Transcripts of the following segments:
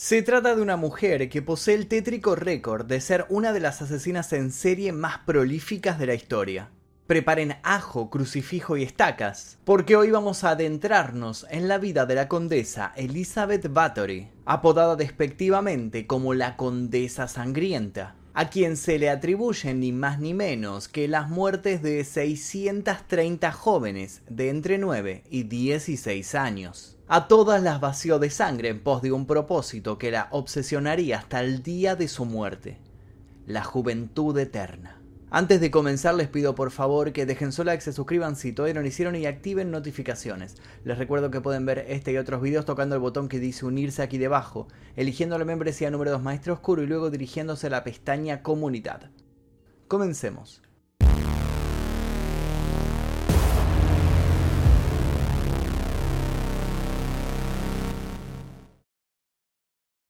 Se trata de una mujer que posee el tétrico récord de ser una de las asesinas en serie más prolíficas de la historia. Preparen ajo, crucifijo y estacas, porque hoy vamos a adentrarnos en la vida de la condesa Elizabeth Bathory, apodada despectivamente como la Condesa Sangrienta, a quien se le atribuyen ni más ni menos que las muertes de 630 jóvenes de entre 9 y 16 años. A todas las vació de sangre en pos de un propósito que la obsesionaría hasta el día de su muerte, la juventud eterna. Antes de comenzar les pido por favor que dejen su like, se suscriban si todavía no lo hicieron y activen notificaciones. Les recuerdo que pueden ver este y otros videos tocando el botón que dice unirse aquí debajo, eligiendo la membresía número 2 Maestro Oscuro y luego dirigiéndose a la pestaña Comunidad. Comencemos.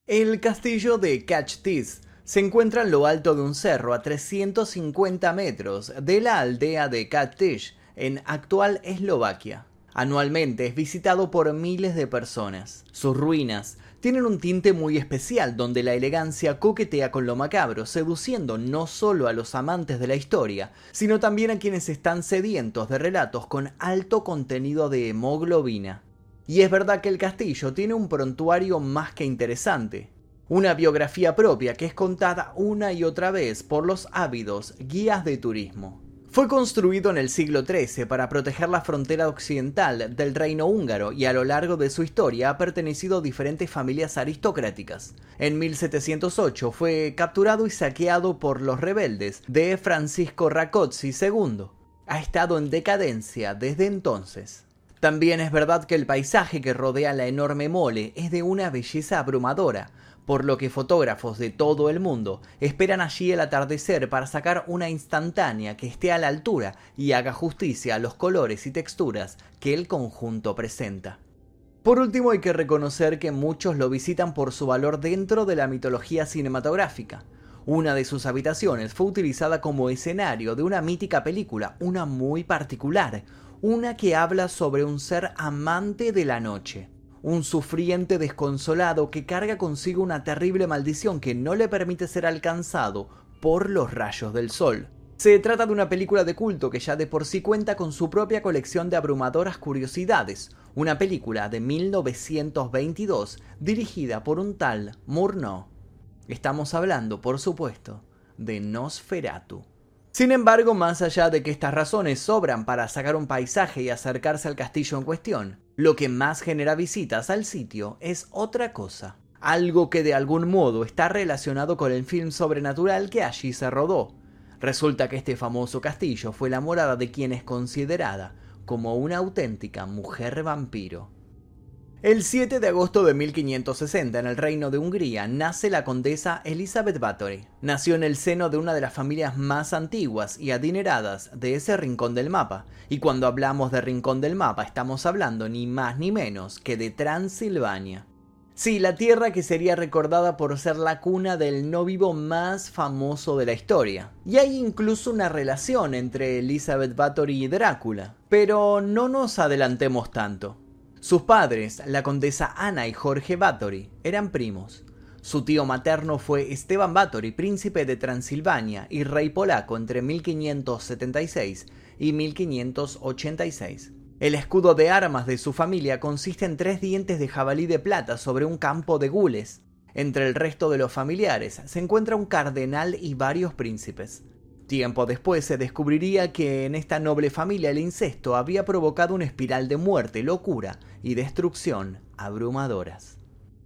El castillo de Cachtis se encuentra en lo alto de un cerro a 350 metros de la aldea de Katish, en actual Eslovaquia. Anualmente es visitado por miles de personas. Sus ruinas tienen un tinte muy especial donde la elegancia coquetea con lo macabro, seduciendo no solo a los amantes de la historia, sino también a quienes están sedientos de relatos con alto contenido de hemoglobina. Y es verdad que el castillo tiene un prontuario más que interesante. Una biografía propia que es contada una y otra vez por los ávidos guías de turismo. Fue construido en el siglo XIII para proteger la frontera occidental del reino húngaro y a lo largo de su historia ha pertenecido a diferentes familias aristocráticas. En 1708 fue capturado y saqueado por los rebeldes de Francisco Rákóczi II. Ha estado en decadencia desde entonces. También es verdad que el paisaje que rodea la enorme mole es de una belleza abrumadora, por lo que fotógrafos de todo el mundo esperan allí el atardecer para sacar una instantánea que esté a la altura y haga justicia a los colores y texturas que el conjunto presenta. Por último hay que reconocer que muchos lo visitan por su valor dentro de la mitología cinematográfica. Una de sus habitaciones fue utilizada como escenario de una mítica película, una muy particular, una que habla sobre un ser amante de la noche, un sufriente desconsolado que carga consigo una terrible maldición que no le permite ser alcanzado por los rayos del sol. Se trata de una película de culto que ya de por sí cuenta con su propia colección de abrumadoras curiosidades, una película de 1922 dirigida por un tal Murnau. Estamos hablando, por supuesto, de Nosferatu. Sin embargo, más allá de que estas razones sobran para sacar un paisaje y acercarse al castillo en cuestión, lo que más genera visitas al sitio es otra cosa. Algo que de algún modo está relacionado con el film sobrenatural que allí se rodó. Resulta que este famoso castillo fue la morada de quien es considerada como una auténtica mujer vampiro. El 7 de agosto de 1560, en el Reino de Hungría, nace la condesa Elizabeth Bathory. Nació en el seno de una de las familias más antiguas y adineradas de ese rincón del mapa. Y cuando hablamos de rincón del mapa, estamos hablando ni más ni menos que de Transilvania. Sí, la tierra que sería recordada por ser la cuna del no vivo más famoso de la historia. Y hay incluso una relación entre Elizabeth Bathory y Drácula. Pero no nos adelantemos tanto. Sus padres, la condesa Ana y Jorge Bathory, eran primos. Su tío materno fue Esteban Bathory, príncipe de Transilvania y rey polaco entre 1576 y 1586. El escudo de armas de su familia consiste en tres dientes de jabalí de plata sobre un campo de gules. Entre el resto de los familiares se encuentra un cardenal y varios príncipes. Tiempo después se descubriría que en esta noble familia el incesto había provocado una espiral de muerte, locura y destrucción abrumadoras.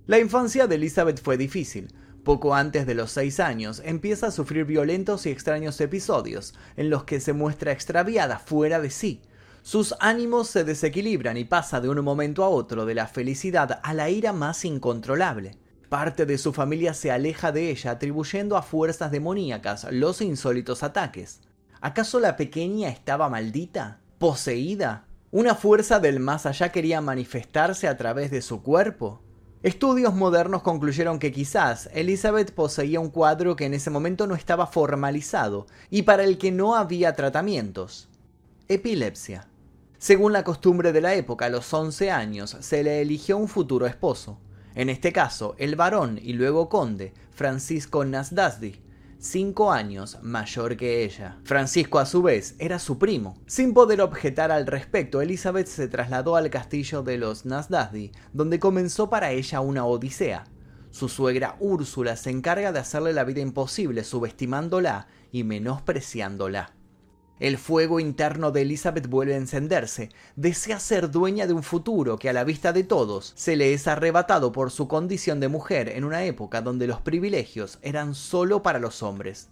La infancia de Elizabeth fue difícil. Poco antes de los seis años empieza a sufrir violentos y extraños episodios en los que se muestra extraviada fuera de sí. Sus ánimos se desequilibran y pasa de un momento a otro de la felicidad a la ira más incontrolable. Parte de su familia se aleja de ella atribuyendo a fuerzas demoníacas los insólitos ataques. ¿Acaso la pequeña estaba maldita? ¿Poseída? ¿Una fuerza del más allá quería manifestarse a través de su cuerpo? Estudios modernos concluyeron que quizás Elizabeth poseía un cuadro que en ese momento no estaba formalizado y para el que no había tratamientos. Epilepsia. Según la costumbre de la época, a los 11 años se le eligió un futuro esposo. En este caso, el varón y luego conde, Francisco Nasdasdi, cinco años mayor que ella. Francisco, a su vez, era su primo. Sin poder objetar al respecto, Elizabeth se trasladó al castillo de los Nasdasdi, donde comenzó para ella una odisea. Su suegra Úrsula se encarga de hacerle la vida imposible, subestimándola y menospreciándola. El fuego interno de Elizabeth vuelve a encenderse. Desea ser dueña de un futuro que a la vista de todos se le es arrebatado por su condición de mujer en una época donde los privilegios eran solo para los hombres.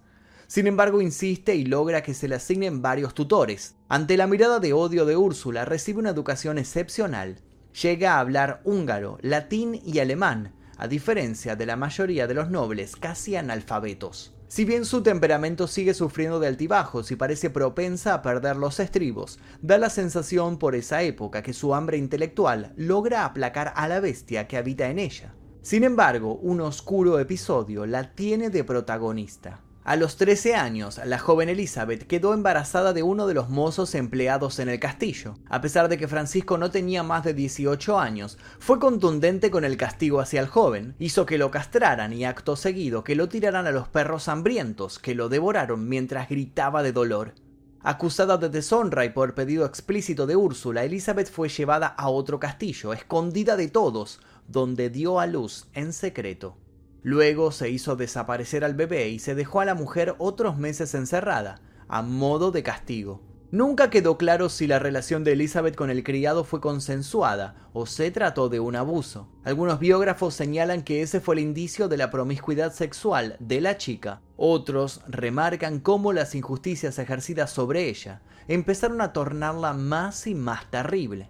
Sin embargo, insiste y logra que se le asignen varios tutores. Ante la mirada de odio de Úrsula, recibe una educación excepcional. Llega a hablar húngaro, latín y alemán, a diferencia de la mayoría de los nobles casi analfabetos. Si bien su temperamento sigue sufriendo de altibajos y parece propensa a perder los estribos, da la sensación por esa época que su hambre intelectual logra aplacar a la bestia que habita en ella. Sin embargo, un oscuro episodio la tiene de protagonista. A los 13 años, la joven Elizabeth quedó embarazada de uno de los mozos empleados en el castillo. A pesar de que Francisco no tenía más de 18 años, fue contundente con el castigo hacia el joven, hizo que lo castraran y acto seguido que lo tiraran a los perros hambrientos, que lo devoraron mientras gritaba de dolor. Acusada de deshonra y por pedido explícito de Úrsula, Elizabeth fue llevada a otro castillo, escondida de todos, donde dio a luz en secreto. Luego se hizo desaparecer al bebé y se dejó a la mujer otros meses encerrada, a modo de castigo. Nunca quedó claro si la relación de Elizabeth con el criado fue consensuada o se trató de un abuso. Algunos biógrafos señalan que ese fue el indicio de la promiscuidad sexual de la chica. Otros remarcan cómo las injusticias ejercidas sobre ella empezaron a tornarla más y más terrible.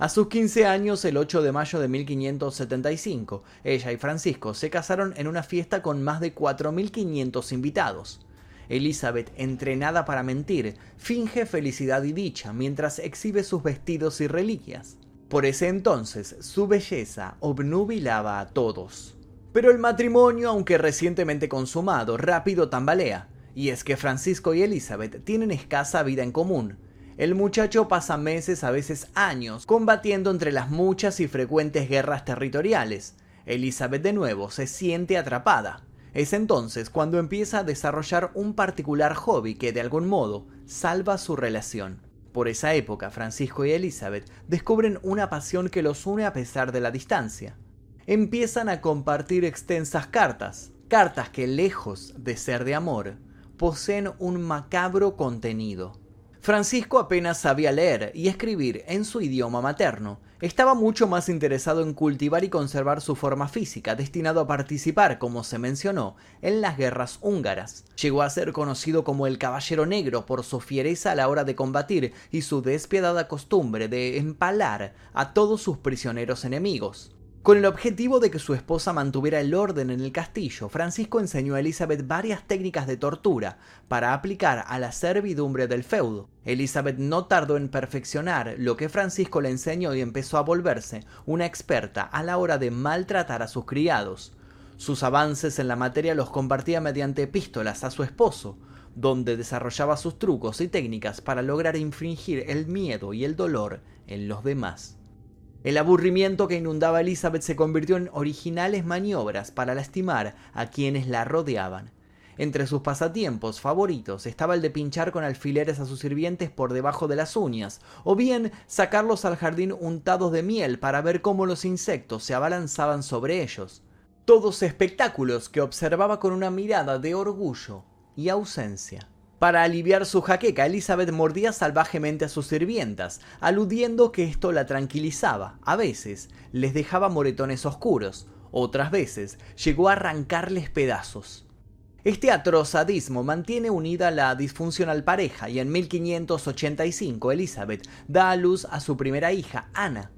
A sus 15 años, el 8 de mayo de 1575, ella y Francisco se casaron en una fiesta con más de 4.500 invitados. Elizabeth, entrenada para mentir, finge felicidad y dicha mientras exhibe sus vestidos y reliquias. Por ese entonces, su belleza obnubilaba a todos. Pero el matrimonio, aunque recientemente consumado, rápido tambalea, y es que Francisco y Elizabeth tienen escasa vida en común, el muchacho pasa meses, a veces años, combatiendo entre las muchas y frecuentes guerras territoriales. Elizabeth de nuevo se siente atrapada. Es entonces cuando empieza a desarrollar un particular hobby que de algún modo salva su relación. Por esa época, Francisco y Elizabeth descubren una pasión que los une a pesar de la distancia. Empiezan a compartir extensas cartas, cartas que lejos de ser de amor, poseen un macabro contenido. Francisco apenas sabía leer y escribir en su idioma materno. Estaba mucho más interesado en cultivar y conservar su forma física, destinado a participar, como se mencionó, en las guerras húngaras. Llegó a ser conocido como el Caballero Negro por su fiereza a la hora de combatir y su despiadada costumbre de empalar a todos sus prisioneros enemigos. Con el objetivo de que su esposa mantuviera el orden en el castillo, Francisco enseñó a Elizabeth varias técnicas de tortura para aplicar a la servidumbre del feudo. Elizabeth no tardó en perfeccionar lo que Francisco le enseñó y empezó a volverse una experta a la hora de maltratar a sus criados. Sus avances en la materia los compartía mediante epístolas a su esposo, donde desarrollaba sus trucos y técnicas para lograr infringir el miedo y el dolor en los demás. El aburrimiento que inundaba a Elizabeth se convirtió en originales maniobras para lastimar a quienes la rodeaban. Entre sus pasatiempos favoritos estaba el de pinchar con alfileres a sus sirvientes por debajo de las uñas, o bien sacarlos al jardín untados de miel para ver cómo los insectos se abalanzaban sobre ellos. Todos espectáculos que observaba con una mirada de orgullo y ausencia. Para aliviar su jaqueca, Elizabeth mordía salvajemente a sus sirvientas, aludiendo que esto la tranquilizaba. A veces les dejaba moretones oscuros, otras veces llegó a arrancarles pedazos. Este atroz sadismo mantiene unida la disfuncional pareja y en 1585 Elizabeth da a luz a su primera hija, Ana.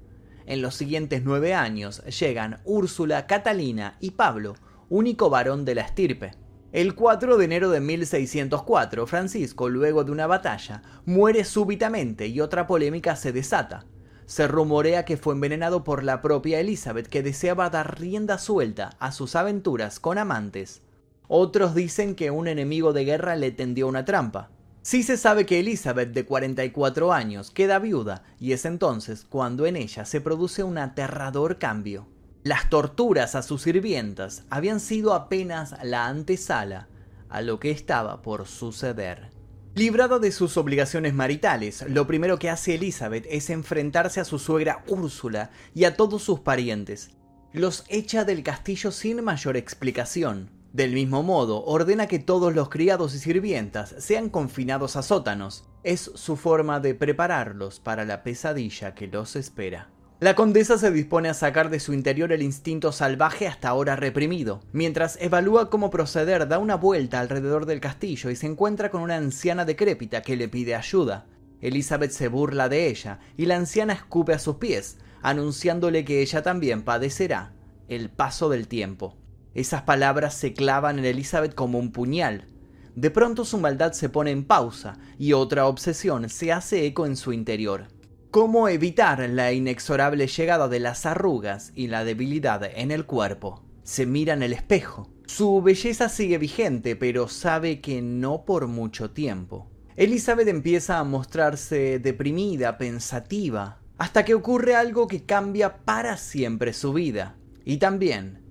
En los siguientes nueve años llegan Úrsula, Catalina y Pablo, único varón de la estirpe. El 4 de enero de 1604, Francisco, luego de una batalla, muere súbitamente y otra polémica se desata. Se rumorea que fue envenenado por la propia Elizabeth, que deseaba dar rienda suelta a sus aventuras con amantes. Otros dicen que un enemigo de guerra le tendió una trampa. Sí se sabe que Elizabeth, de 44 años, queda viuda, y es entonces cuando en ella se produce un aterrador cambio. Las torturas a sus sirvientas habían sido apenas la antesala a lo que estaba por suceder. Librada de sus obligaciones maritales, lo primero que hace Elizabeth es enfrentarse a su suegra Úrsula y a todos sus parientes. Los echa del castillo sin mayor explicación. Del mismo modo, ordena que todos los criados y sirvientas sean confinados a sótanos. Es su forma de prepararlos para la pesadilla que los espera. La condesa se dispone a sacar de su interior el instinto salvaje hasta ahora reprimido. Mientras evalúa cómo proceder, da una vuelta alrededor del castillo y se encuentra con una anciana decrépita que le pide ayuda. Elizabeth se burla de ella y la anciana escupe a sus pies, anunciándole que ella también padecerá el paso del tiempo. Esas palabras se clavan en Elizabeth como un puñal. De pronto su maldad se pone en pausa y otra obsesión se hace eco en su interior cómo evitar la inexorable llegada de las arrugas y la debilidad en el cuerpo. Se mira en el espejo. Su belleza sigue vigente, pero sabe que no por mucho tiempo. Elizabeth empieza a mostrarse deprimida, pensativa, hasta que ocurre algo que cambia para siempre su vida, y también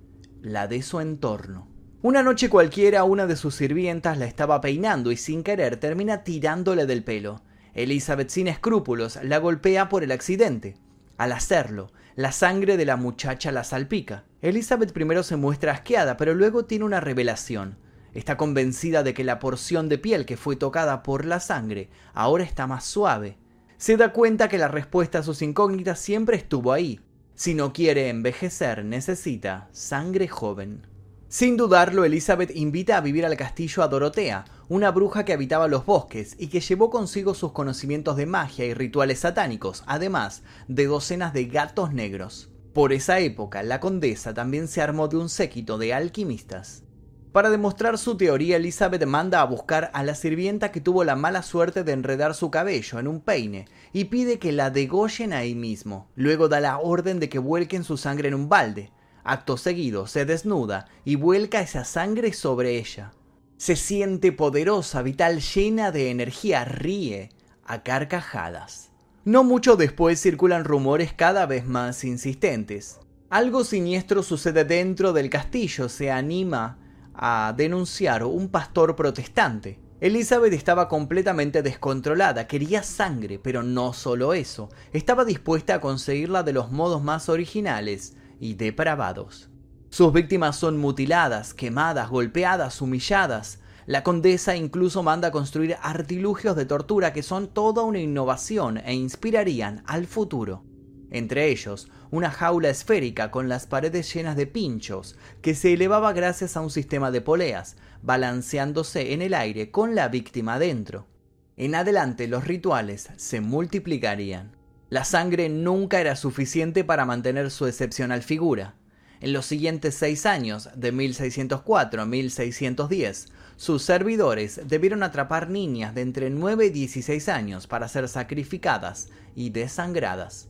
la de su entorno. Una noche cualquiera una de sus sirvientas la estaba peinando y sin querer termina tirándole del pelo. Elizabeth sin escrúpulos la golpea por el accidente. Al hacerlo, la sangre de la muchacha la salpica. Elizabeth primero se muestra asqueada, pero luego tiene una revelación. Está convencida de que la porción de piel que fue tocada por la sangre ahora está más suave. Se da cuenta que la respuesta a sus incógnitas siempre estuvo ahí. Si no quiere envejecer, necesita sangre joven. Sin dudarlo, Elizabeth invita a vivir al castillo a Dorotea, una bruja que habitaba los bosques y que llevó consigo sus conocimientos de magia y rituales satánicos, además de docenas de gatos negros. Por esa época, la condesa también se armó de un séquito de alquimistas. Para demostrar su teoría, Elizabeth manda a buscar a la sirvienta que tuvo la mala suerte de enredar su cabello en un peine y pide que la degollen ahí mismo. Luego da la orden de que vuelquen su sangre en un balde. Acto seguido, se desnuda y vuelca esa sangre sobre ella. Se siente poderosa, vital, llena de energía, ríe a carcajadas. No mucho después circulan rumores cada vez más insistentes. Algo siniestro sucede dentro del castillo, se anima a denunciar un pastor protestante. Elizabeth estaba completamente descontrolada, quería sangre, pero no solo eso, estaba dispuesta a conseguirla de los modos más originales y depravados. Sus víctimas son mutiladas, quemadas, golpeadas, humilladas. La condesa incluso manda construir artilugios de tortura que son toda una innovación e inspirarían al futuro. Entre ellos, una jaula esférica con las paredes llenas de pinchos, que se elevaba gracias a un sistema de poleas, balanceándose en el aire con la víctima dentro. En adelante los rituales se multiplicarían. La sangre nunca era suficiente para mantener su excepcional figura. En los siguientes seis años, de 1604 a 1610, sus servidores debieron atrapar niñas de entre 9 y 16 años para ser sacrificadas y desangradas.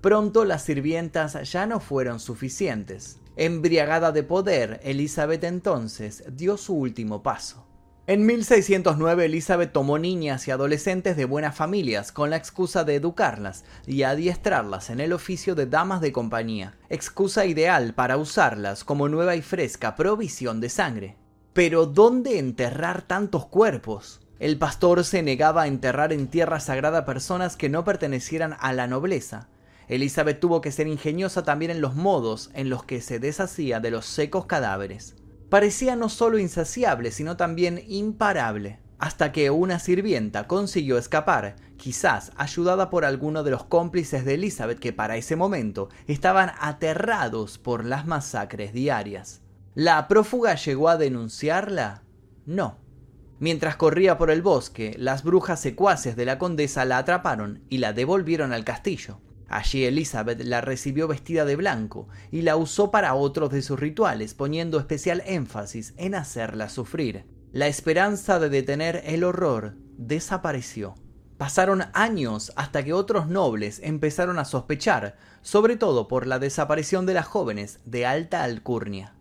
Pronto las sirvientas ya no fueron suficientes. Embriagada de poder, Elizabeth entonces dio su último paso. En 1609 Elizabeth tomó niñas y adolescentes de buenas familias con la excusa de educarlas y adiestrarlas en el oficio de damas de compañía, excusa ideal para usarlas como nueva y fresca provisión de sangre. Pero ¿dónde enterrar tantos cuerpos? El pastor se negaba a enterrar en tierra sagrada personas que no pertenecieran a la nobleza. Elizabeth tuvo que ser ingeniosa también en los modos en los que se deshacía de los secos cadáveres parecía no solo insaciable, sino también imparable, hasta que una sirvienta consiguió escapar, quizás ayudada por alguno de los cómplices de Elizabeth que para ese momento estaban aterrados por las masacres diarias. ¿La prófuga llegó a denunciarla? No. Mientras corría por el bosque, las brujas secuaces de la condesa la atraparon y la devolvieron al castillo. Allí Elizabeth la recibió vestida de blanco y la usó para otros de sus rituales, poniendo especial énfasis en hacerla sufrir. La esperanza de detener el horror desapareció. Pasaron años hasta que otros nobles empezaron a sospechar, sobre todo por la desaparición de las jóvenes de alta alcurnia.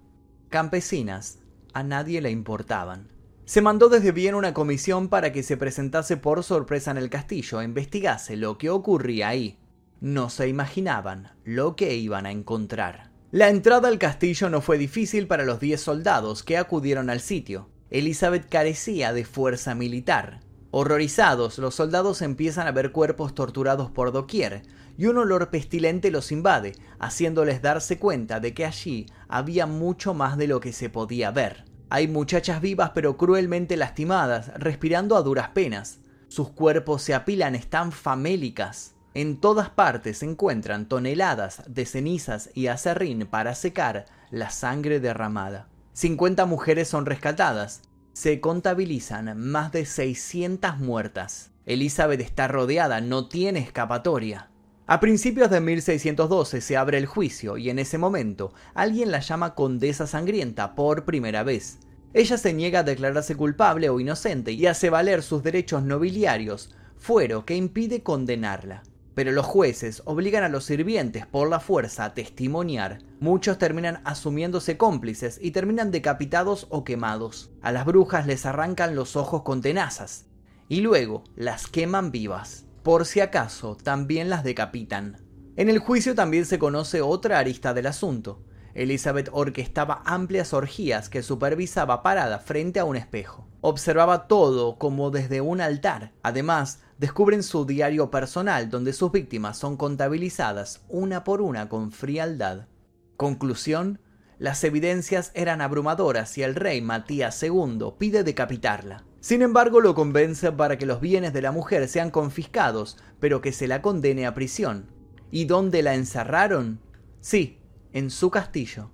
Campesinas, a nadie le importaban. Se mandó desde bien una comisión para que se presentase por sorpresa en el castillo e investigase lo que ocurría ahí no se imaginaban lo que iban a encontrar. La entrada al castillo no fue difícil para los 10 soldados que acudieron al sitio. Elizabeth carecía de fuerza militar. Horrorizados, los soldados empiezan a ver cuerpos torturados por doquier, y un olor pestilente los invade, haciéndoles darse cuenta de que allí había mucho más de lo que se podía ver. Hay muchachas vivas pero cruelmente lastimadas, respirando a duras penas. Sus cuerpos se apilan, están famélicas. En todas partes se encuentran toneladas de cenizas y acerrín para secar la sangre derramada. 50 mujeres son rescatadas. Se contabilizan más de 600 muertas. Elizabeth está rodeada, no tiene escapatoria. A principios de 1612 se abre el juicio y en ese momento alguien la llama condesa sangrienta por primera vez. Ella se niega a declararse culpable o inocente y hace valer sus derechos nobiliarios, fuero que impide condenarla. Pero los jueces obligan a los sirvientes por la fuerza a testimoniar. Muchos terminan asumiéndose cómplices y terminan decapitados o quemados. A las brujas les arrancan los ojos con tenazas y luego las queman vivas. Por si acaso, también las decapitan. En el juicio también se conoce otra arista del asunto. Elizabeth orquestaba amplias orgías que supervisaba parada frente a un espejo. Observaba todo como desde un altar. Además, descubren su diario personal donde sus víctimas son contabilizadas una por una con frialdad. Conclusión, las evidencias eran abrumadoras y el rey Matías II pide decapitarla. Sin embargo, lo convence para que los bienes de la mujer sean confiscados, pero que se la condene a prisión. ¿Y dónde la encerraron? Sí, en su castillo.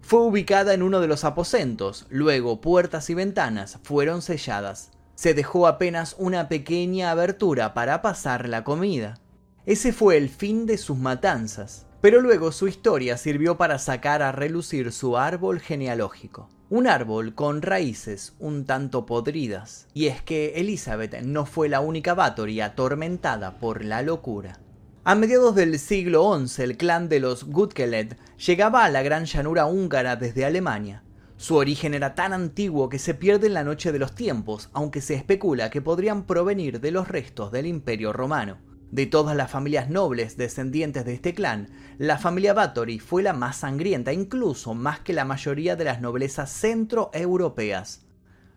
Fue ubicada en uno de los aposentos, luego puertas y ventanas fueron selladas. Se dejó apenas una pequeña abertura para pasar la comida. Ese fue el fin de sus matanzas, pero luego su historia sirvió para sacar a relucir su árbol genealógico. Un árbol con raíces un tanto podridas. Y es que Elizabeth no fue la única Bathory atormentada por la locura. A mediados del siglo XI, el clan de los Gutkeled llegaba a la gran llanura húngara desde Alemania. Su origen era tan antiguo que se pierde en la noche de los tiempos, aunque se especula que podrían provenir de los restos del Imperio Romano. De todas las familias nobles descendientes de este clan, la familia Bathory fue la más sangrienta, incluso más que la mayoría de las noblezas centroeuropeas,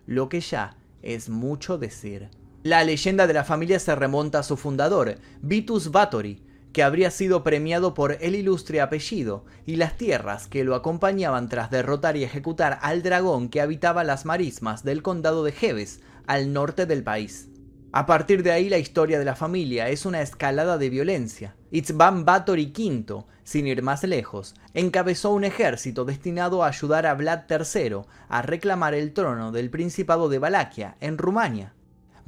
lo que ya es mucho decir. La leyenda de la familia se remonta a su fundador, Vitus Bathory, que habría sido premiado por el ilustre apellido y las tierras que lo acompañaban tras derrotar y ejecutar al dragón que habitaba las marismas del condado de Jebes, al norte del país. A partir de ahí la historia de la familia es una escalada de violencia. Itzban Bathory V, sin ir más lejos, encabezó un ejército destinado a ayudar a Vlad III a reclamar el trono del Principado de Valaquia, en Rumania,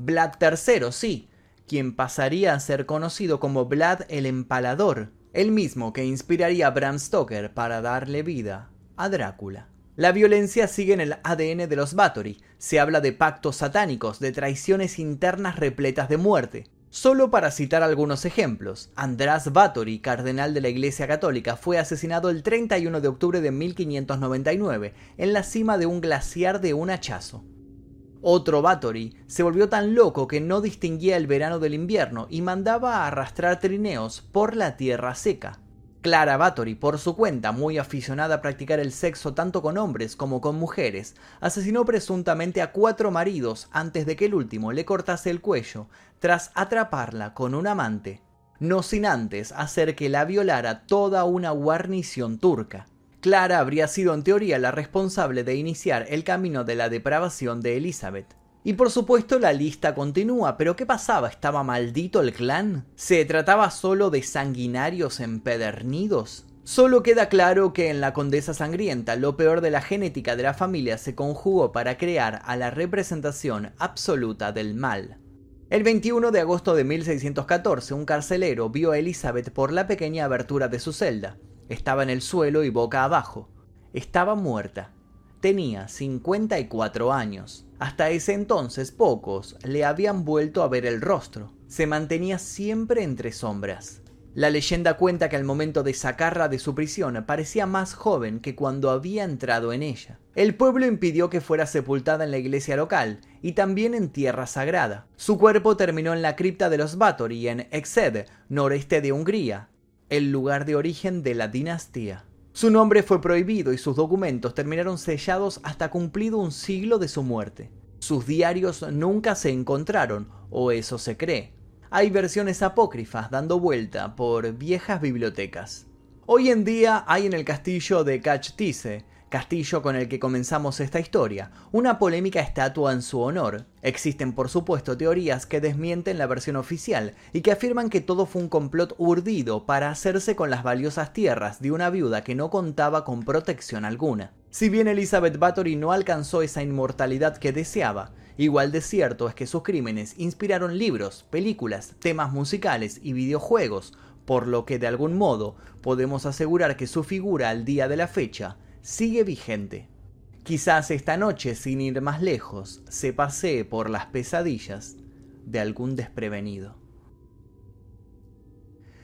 Vlad III, sí, quien pasaría a ser conocido como Vlad el Empalador, el mismo que inspiraría a Bram Stoker para darle vida a Drácula. La violencia sigue en el ADN de los Bathory. Se habla de pactos satánicos, de traiciones internas repletas de muerte. Solo para citar algunos ejemplos, András Bathory, cardenal de la Iglesia Católica, fue asesinado el 31 de octubre de 1599 en la cima de un glaciar de un hachazo. Otro Bathory se volvió tan loco que no distinguía el verano del invierno y mandaba a arrastrar trineos por la tierra seca. Clara Bathory, por su cuenta, muy aficionada a practicar el sexo tanto con hombres como con mujeres, asesinó presuntamente a cuatro maridos antes de que el último le cortase el cuello, tras atraparla con un amante, no sin antes hacer que la violara toda una guarnición turca. Clara habría sido en teoría la responsable de iniciar el camino de la depravación de Elizabeth. Y por supuesto la lista continúa, pero ¿qué pasaba? ¿Estaba maldito el clan? ¿Se trataba solo de sanguinarios empedernidos? Solo queda claro que en la Condesa Sangrienta lo peor de la genética de la familia se conjugó para crear a la representación absoluta del mal. El 21 de agosto de 1614 un carcelero vio a Elizabeth por la pequeña abertura de su celda. Estaba en el suelo y boca abajo. Estaba muerta. Tenía 54 años. Hasta ese entonces pocos le habían vuelto a ver el rostro. Se mantenía siempre entre sombras. La leyenda cuenta que al momento de sacarla de su prisión parecía más joven que cuando había entrado en ella. El pueblo impidió que fuera sepultada en la iglesia local y también en tierra sagrada. Su cuerpo terminó en la cripta de los Báthory en Exed, noreste de Hungría, el lugar de origen de la dinastía. Su nombre fue prohibido y sus documentos terminaron sellados hasta cumplido un siglo de su muerte. Sus diarios nunca se encontraron, o eso se cree. Hay versiones apócrifas dando vuelta por viejas bibliotecas. Hoy en día hay en el castillo de Cachtice castillo con el que comenzamos esta historia, una polémica estatua en su honor. Existen por supuesto teorías que desmienten la versión oficial y que afirman que todo fue un complot urdido para hacerse con las valiosas tierras de una viuda que no contaba con protección alguna. Si bien Elizabeth Bathory no alcanzó esa inmortalidad que deseaba, igual de cierto es que sus crímenes inspiraron libros, películas, temas musicales y videojuegos, por lo que de algún modo podemos asegurar que su figura al día de la fecha sigue vigente. Quizás esta noche, sin ir más lejos, se pasee por las pesadillas de algún desprevenido.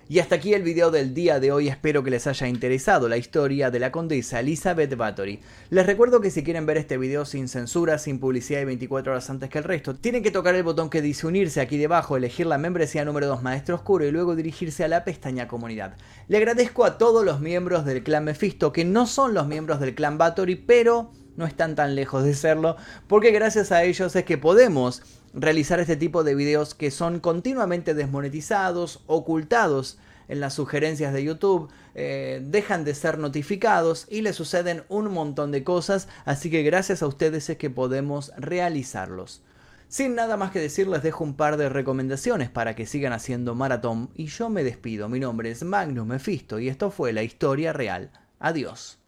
Y hasta aquí el video del día de hoy, espero que les haya interesado la historia de la condesa Elizabeth Bathory. Les recuerdo que si quieren ver este video sin censura, sin publicidad y 24 horas antes que el resto, tienen que tocar el botón que dice unirse aquí debajo, elegir la membresía número 2 Maestro Oscuro y luego dirigirse a la pestaña comunidad. Le agradezco a todos los miembros del clan Mephisto, que no son los miembros del clan Bathory, pero no están tan lejos de serlo, porque gracias a ellos es que podemos realizar este tipo de videos que son continuamente desmonetizados, ocultados en las sugerencias de YouTube, eh, dejan de ser notificados y le suceden un montón de cosas, así que gracias a ustedes es que podemos realizarlos. Sin nada más que decir, les dejo un par de recomendaciones para que sigan haciendo maratón y yo me despido. Mi nombre es Magnus Mephisto y esto fue la historia real. Adiós.